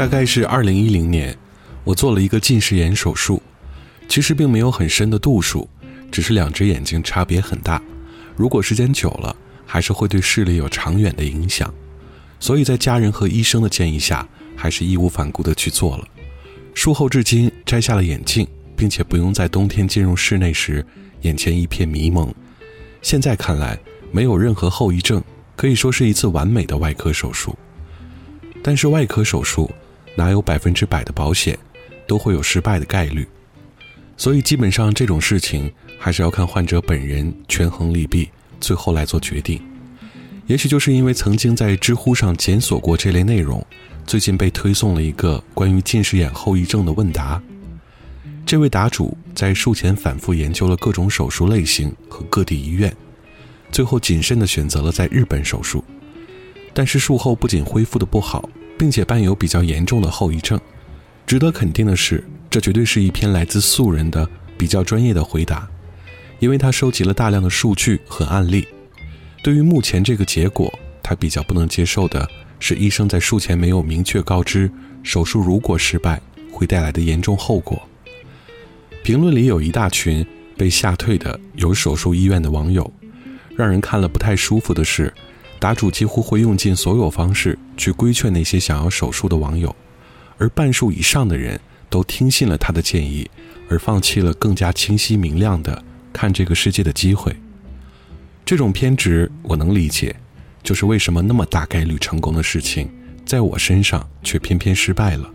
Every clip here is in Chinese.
大概是二零一零年，我做了一个近视眼手术，其实并没有很深的度数，只是两只眼睛差别很大。如果时间久了，还是会对视力有长远的影响。所以在家人和医生的建议下，还是义无反顾地去做了。术后至今摘下了眼镜，并且不用在冬天进入室内时眼前一片迷蒙。现在看来，没有任何后遗症，可以说是一次完美的外科手术。但是外科手术哪有百分之百的保险，都会有失败的概率，所以基本上这种事情还是要看患者本人权衡利弊，最后来做决定。也许就是因为曾经在知乎上检索过这类内容，最近被推送了一个关于近视眼后遗症的问答。这位答主在术前反复研究了各种手术类型和各地医院，最后谨慎地选择了在日本手术。但是术后不仅恢复的不好，并且伴有比较严重的后遗症。值得肯定的是，这绝对是一篇来自素人的比较专业的回答，因为他收集了大量的数据和案例。对于目前这个结果，他比较不能接受的是医生在术前没有明确告知手术如果失败会带来的严重后果。评论里有一大群被吓退的有手术医院的网友，让人看了不太舒服的是。答主几乎会用尽所有方式去规劝那些想要手术的网友，而半数以上的人都听信了他的建议，而放弃了更加清晰明亮的看这个世界的机会。这种偏执我能理解，就是为什么那么大概率成功的事情，在我身上却偏偏失败了。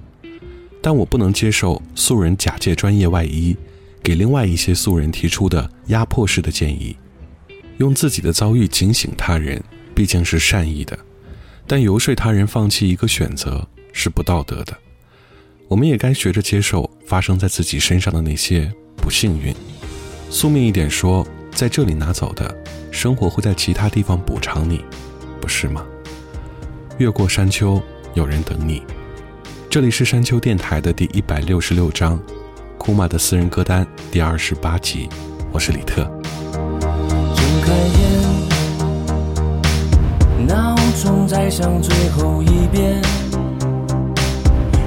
但我不能接受素人假借专业外衣，给另外一些素人提出的压迫式的建议，用自己的遭遇警醒他人。毕竟是善意的，但游说他人放弃一个选择是不道德的。我们也该学着接受发生在自己身上的那些不幸运。宿命一点说，在这里拿走的，生活会在其他地方补偿你，不是吗？越过山丘，有人等你。这里是山丘电台的第一百六十六章，库玛的私人歌单第二十八集。我是李特。睁开眼。闹钟在响最后一遍，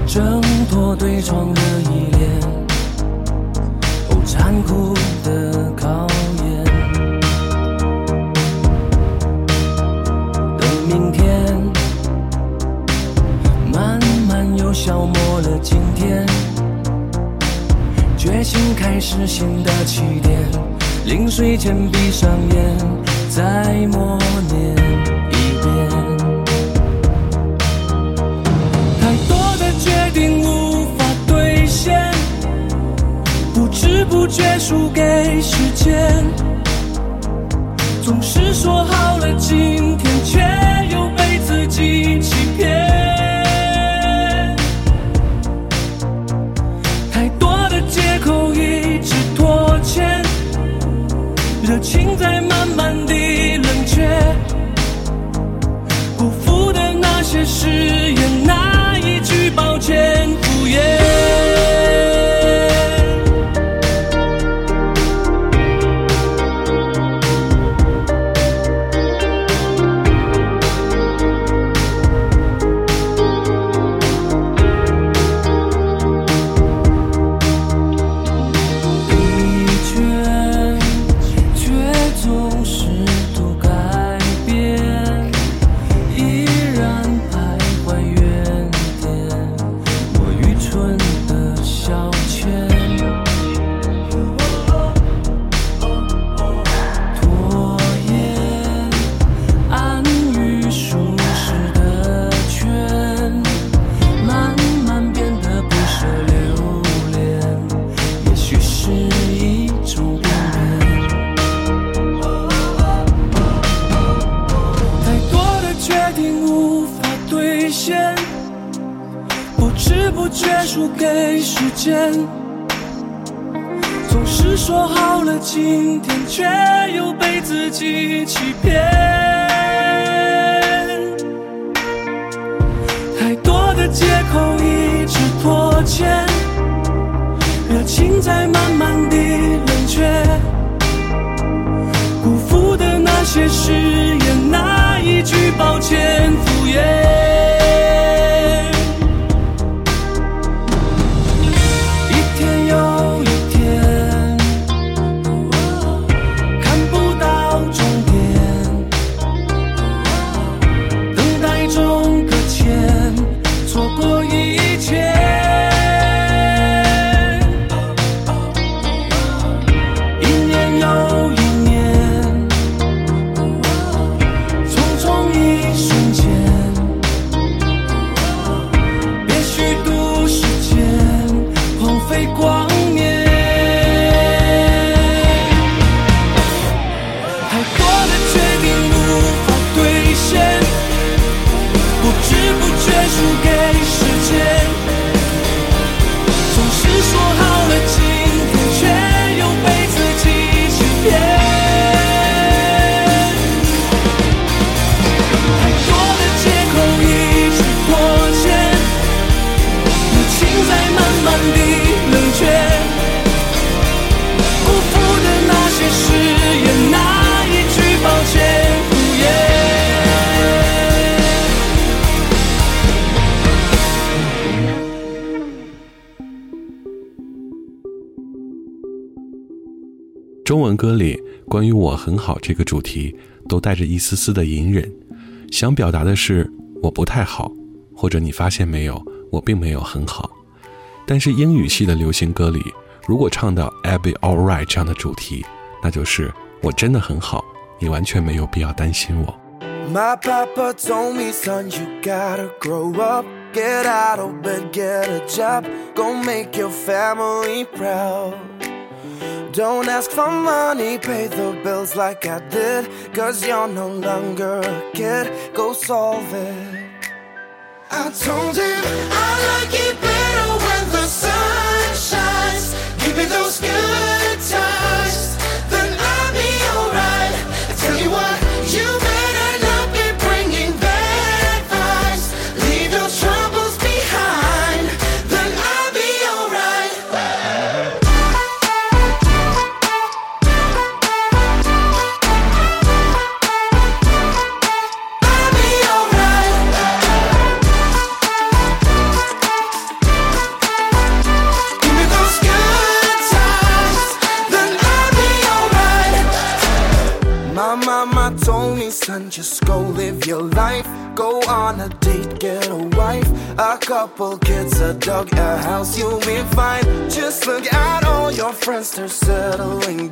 挣脱对窗的依恋，哦，残酷的考验。等明天，慢慢又消磨了今天，决心开始新的起点，临睡前闭上眼，再默念。不觉输给时间，总是说好了今天，却又被自己欺骗。太多的借口，一直拖欠，热情在慢慢的冷却，辜负的那些事。今天，却又被自己欺骗。太多的借口一直拖欠。热情在慢慢地冷却，辜负的那些誓言，那一句抱歉敷衍。不中文歌里关于“我很好”这个主题，都带着一丝丝的隐忍，想表达的是我不太好，或者你发现没有，我并没有很好。但是英语系的流行歌里，如果唱到 "I'll be alright" 这样的主题，那就是我真的很好，你完全没有必要担心我。My papa told me, son, you gotta grow up. Get out of bed, get a job. Go make your family proud. Don't ask for money, pay the bills like I did. Cause you're no longer a kid. Go solve it. I told him I like it better when the sun shines. Give me those good times, couple kids, a dog, a house, you'll be fine. Just look at all your friends, they're settling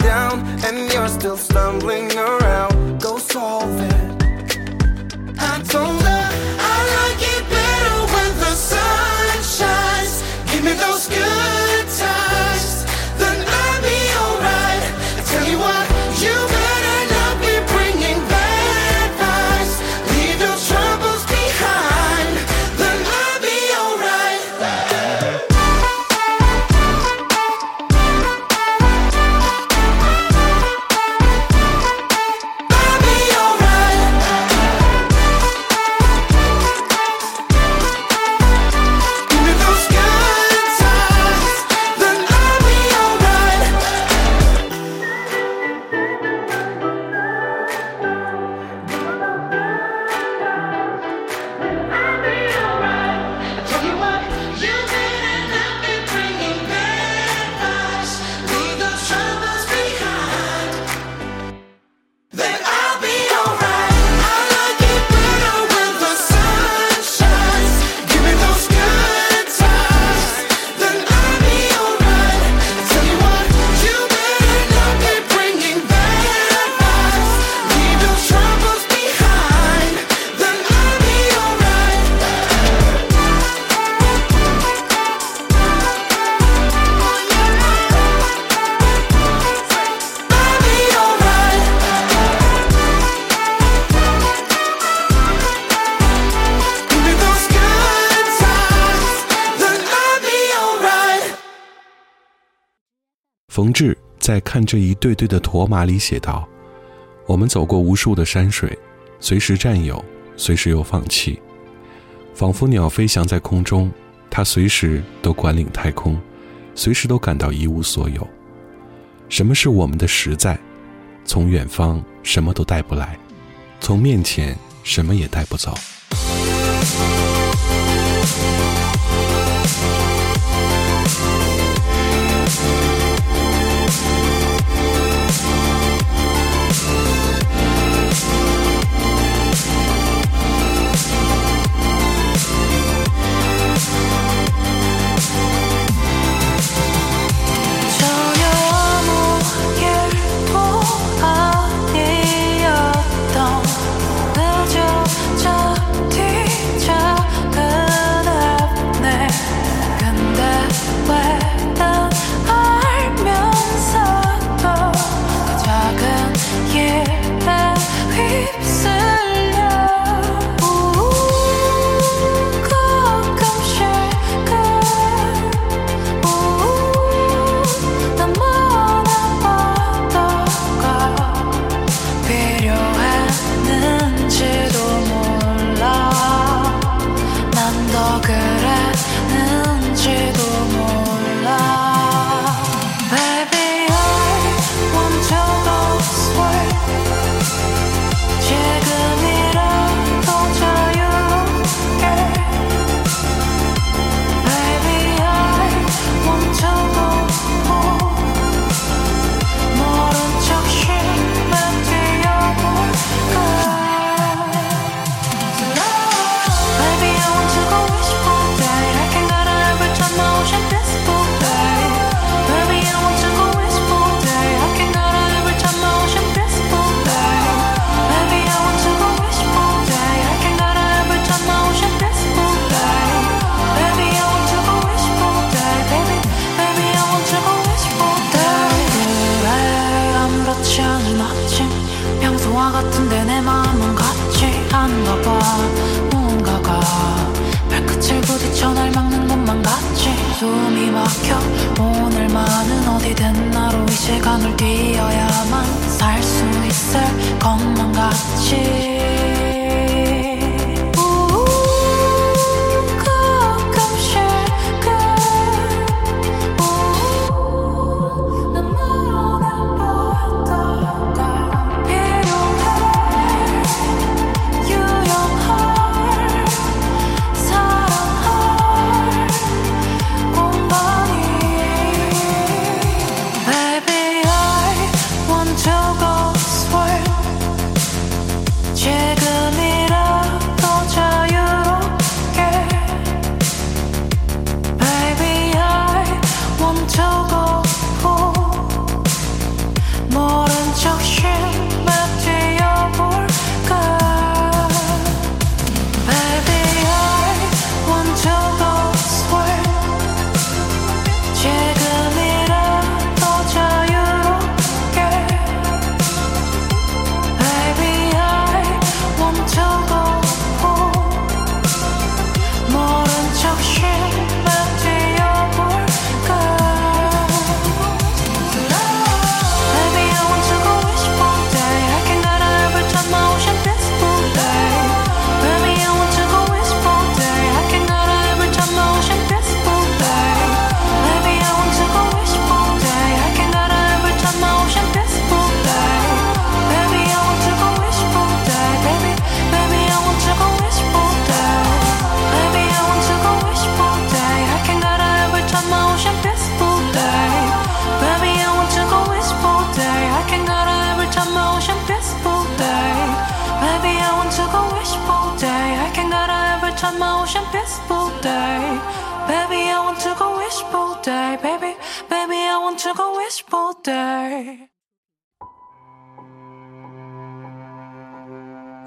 对对的驼马》里写道：“我们走过无数的山水，随时占有，随时又放弃，仿佛鸟飞翔在空中，它随时都管领太空，随时都感到一无所有。什么是我们的实在？从远方什么都带不来，从面前什么也带不走。” 막혀. 오늘만은 어디든 나로 이 시간을 뛰어야만 살 수 있을 것만 같이.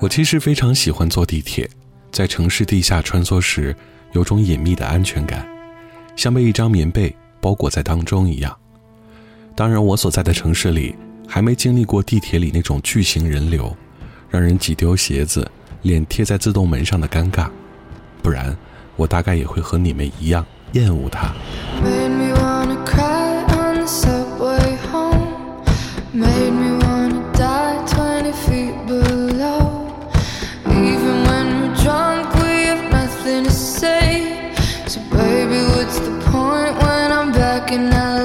其实非常喜欢坐地铁，在城市地下穿梭时，有种隐秘的安全感，像被一张棉被包裹在当中一样。当然，我所在的城市里还没经历过地铁里那种巨型人流，让人挤丢鞋子、脸贴在自动门上的尴尬，不然我大概也会和你们一样厌恶它。looking up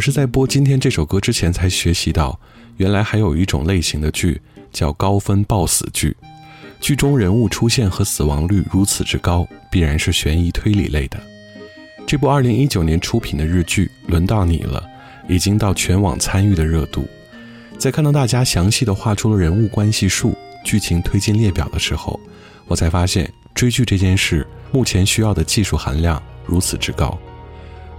我是在播今天这首歌之前才学习到，原来还有一种类型的剧叫高分暴死剧，剧中人物出现和死亡率如此之高，必然是悬疑推理类的。这部2019年出品的日剧《轮到你了》，已经到全网参与的热度。在看到大家详细的画出了人物关系数、剧情推进列表的时候，我才发现追剧这件事目前需要的技术含量如此之高。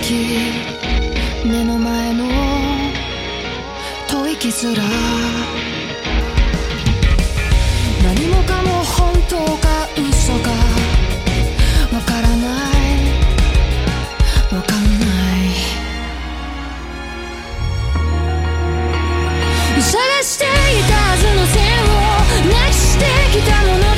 時目の前の吐息すら何もかも本当か嘘か。わからない。わかんない。探していたはずの線をなくしてきたもの。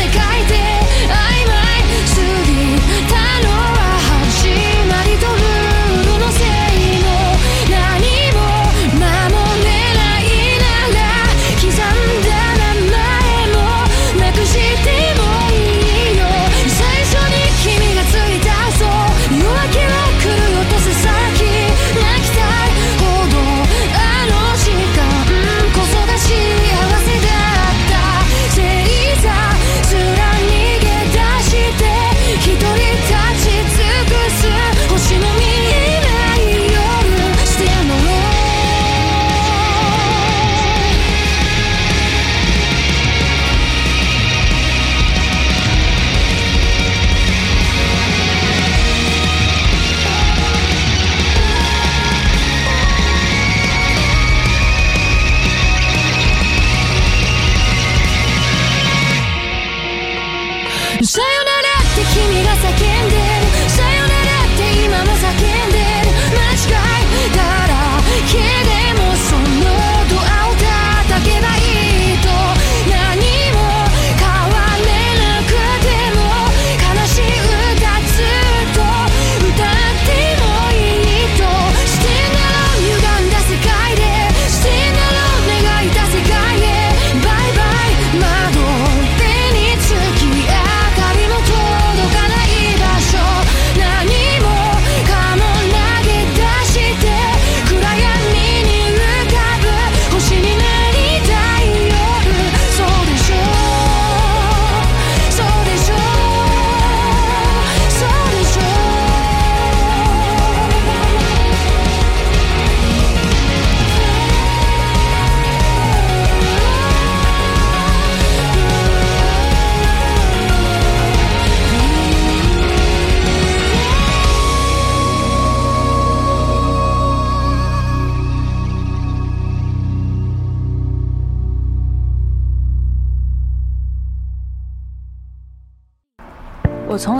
ら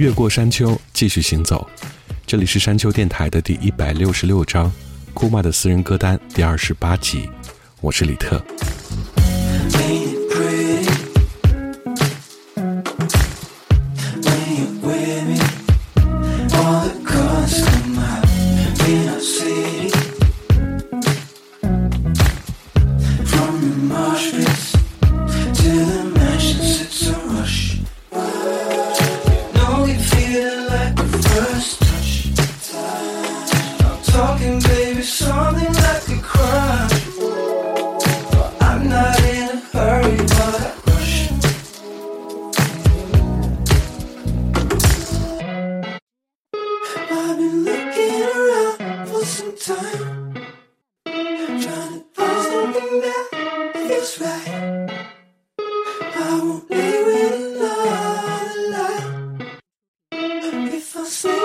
越过山丘，继续行走。这里是山丘电台的第一百六十六章，库玛的私人歌单第二十八集。我是李特。see.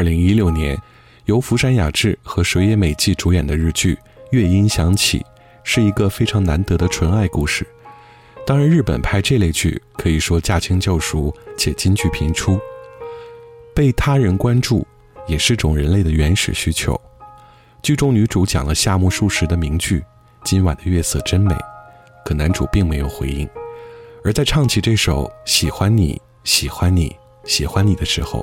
二零一六年，由福山雅治和水野美纪主演的日剧《乐音响起》是一个非常难得的纯爱故事。当然，日本拍这类剧可以说驾轻就熟且金句频出。被他人关注也是种人类的原始需求。剧中女主讲了夏目漱石的名句“今晚的月色真美”，可男主并没有回应。而在唱起这首《喜欢你，喜欢你，喜欢你》的时候，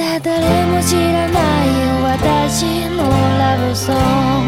だ誰も知らない私のラブソング。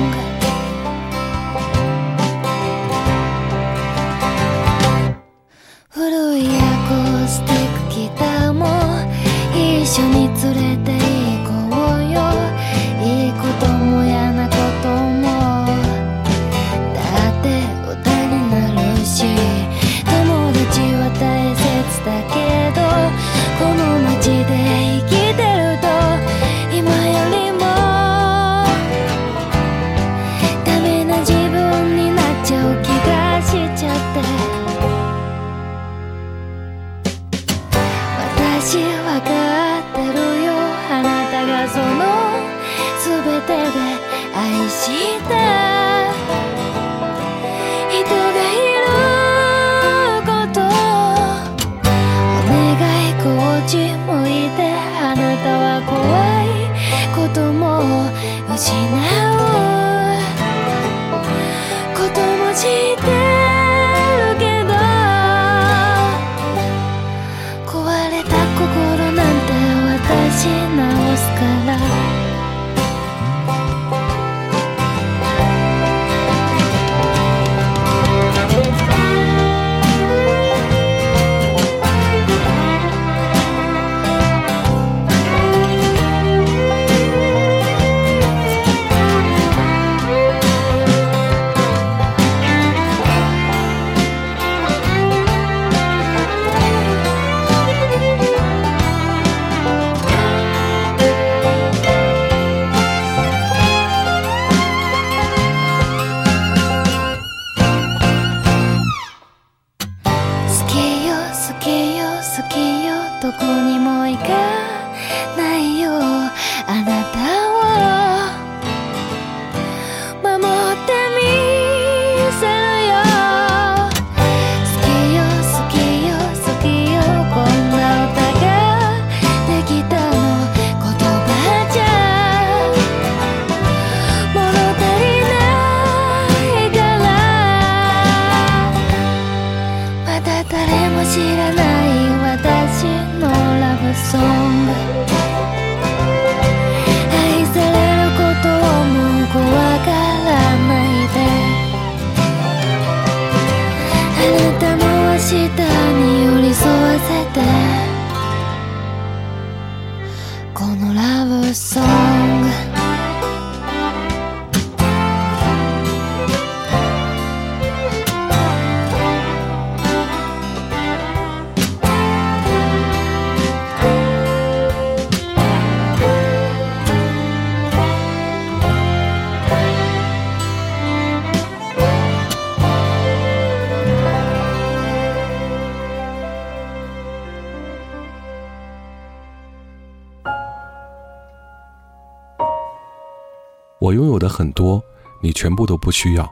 我拥有的很多，你全部都不需要。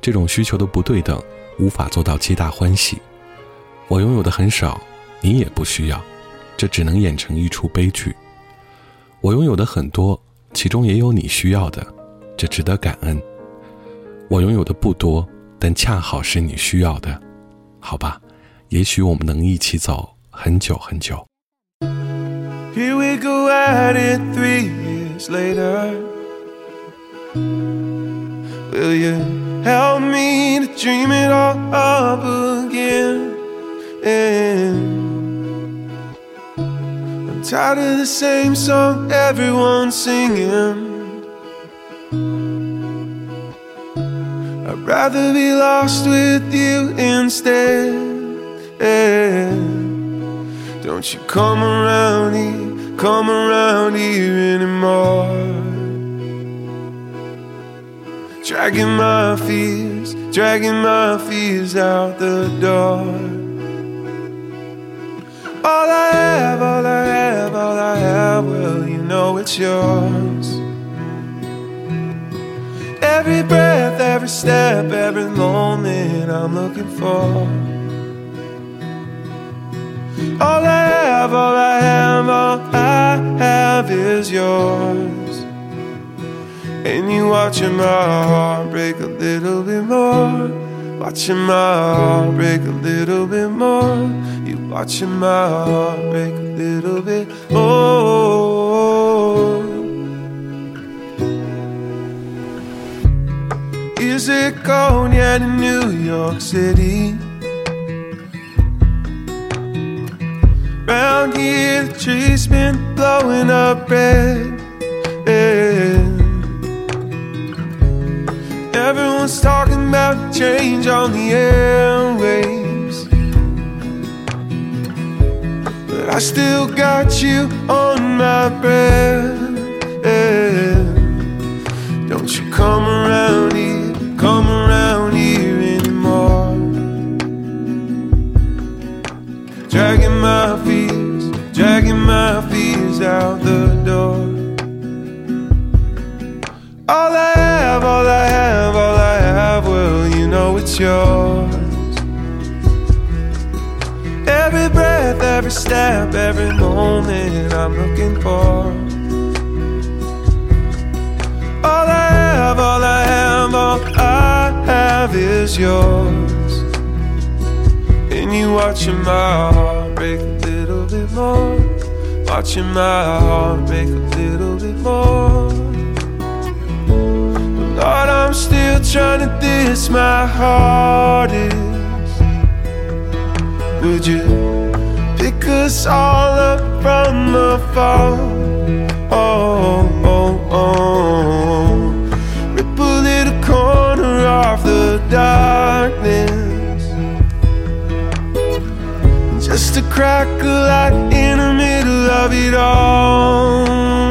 这种需求的不对等，无法做到皆大欢喜。我拥有的很少，你也不需要，这只能演成一出悲剧。我拥有的很多，其中也有你需要的，这值得感恩。我拥有的不多，但恰好是你需要的，好吧？也许我们能一起走很久很久。Here we go at it three years later. Will you help me to dream it all up again? And I'm tired of the same song everyone's singing. I'd rather be lost with you instead. Don't you come around here, come around here anymore. Dragging my fears, dragging my fears out the door. All I have, all I have, all I have, well, you know it's yours. Every breath, every step, every moment I'm looking for. All I have, all I have, all I have is yours. And you watching my heart break a little bit more. Watching my heart break a little bit more. You watching my heart break a little bit more. Is it cold yet in New York City? Round here, the trees been blowing up red. Yeah. Everyone's talking about change on the airwaves. But I still got you on my breath. Yeah. Don't you come around here, come around here anymore. Dragging my fears, dragging my fears out the yours. Every breath, every step, every moment I'm looking for. All I have, all I have, all I have is yours. And you watching my heart break a little bit more. Watching my heart break a little bit more. Lord, I'm still trying to diss my hardest. Would you pick us all up from the fall? Oh, oh, oh. Rip a little corner off the darkness. Just to crack a light in the middle of it. All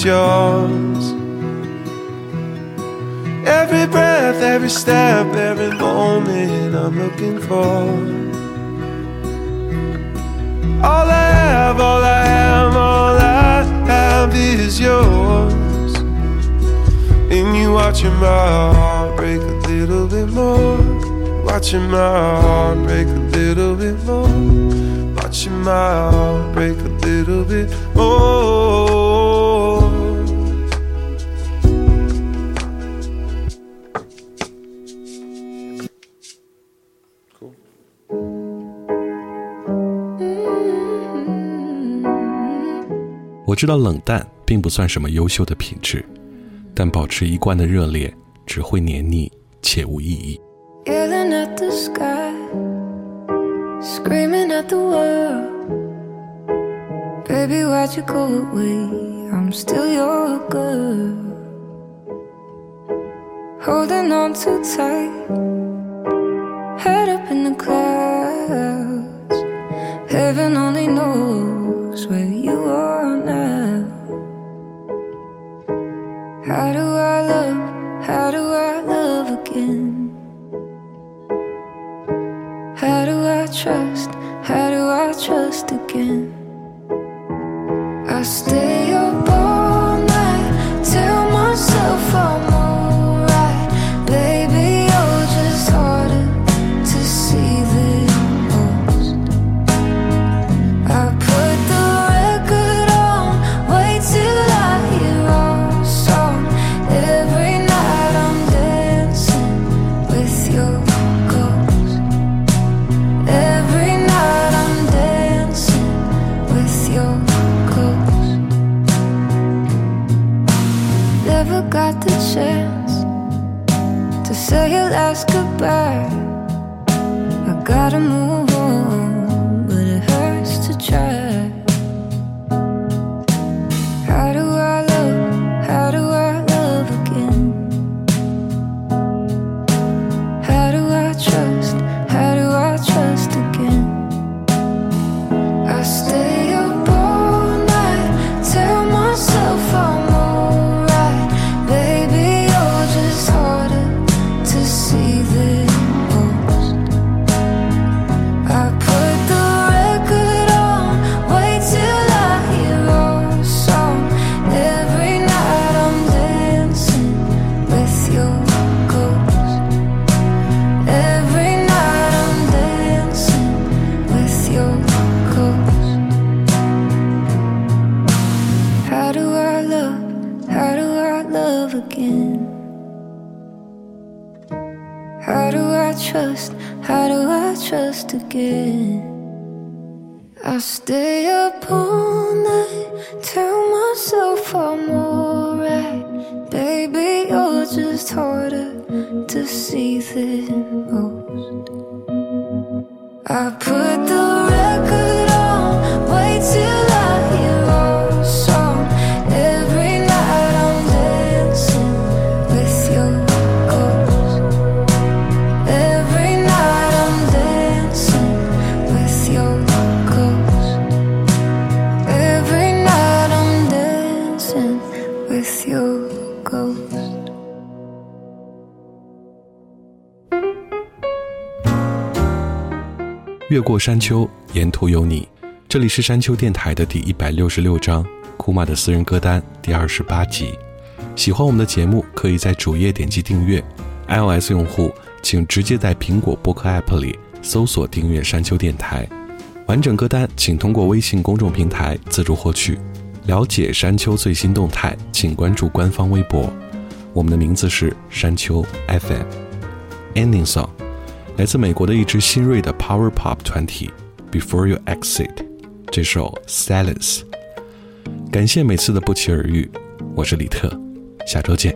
it's yours. Every breath, every step, every moment I'm looking for. All I have, all I have, all I have is yours. And you watching my heart break a little bit more. Watching my heart break a little bit more. Watching my heart break a little bit more. 知道冷淡并不算什么优秀的品质，但保持一贯的热烈只会黏腻且无意义。Yelling at the sky, screaming at the world. Baby, why'd you go away? I'm still your girl. Holding on too tight, head up in the clouds. Heaven only knows How do I love again? How do I trust? How do I trust again? I stay You're just harder to see than most. I put the 越过山丘，沿途有你。这里是山丘电台的第一百六十六章，库玛的私人歌单第二十八集。喜欢我们的节目，可以在主页点击订阅。iOS 用户请直接在苹果播客 App 里搜索订阅山丘电台。完整歌单请通过微信公众平台自助获取。了解山丘最新动态，请关注官方微博。我们的名字是山丘 FM。Ending song。来自美国的一支新锐的 Power Pop 团体 Before You Exit，这首 Silence。感谢每次的不期而遇，我是李特，下周见。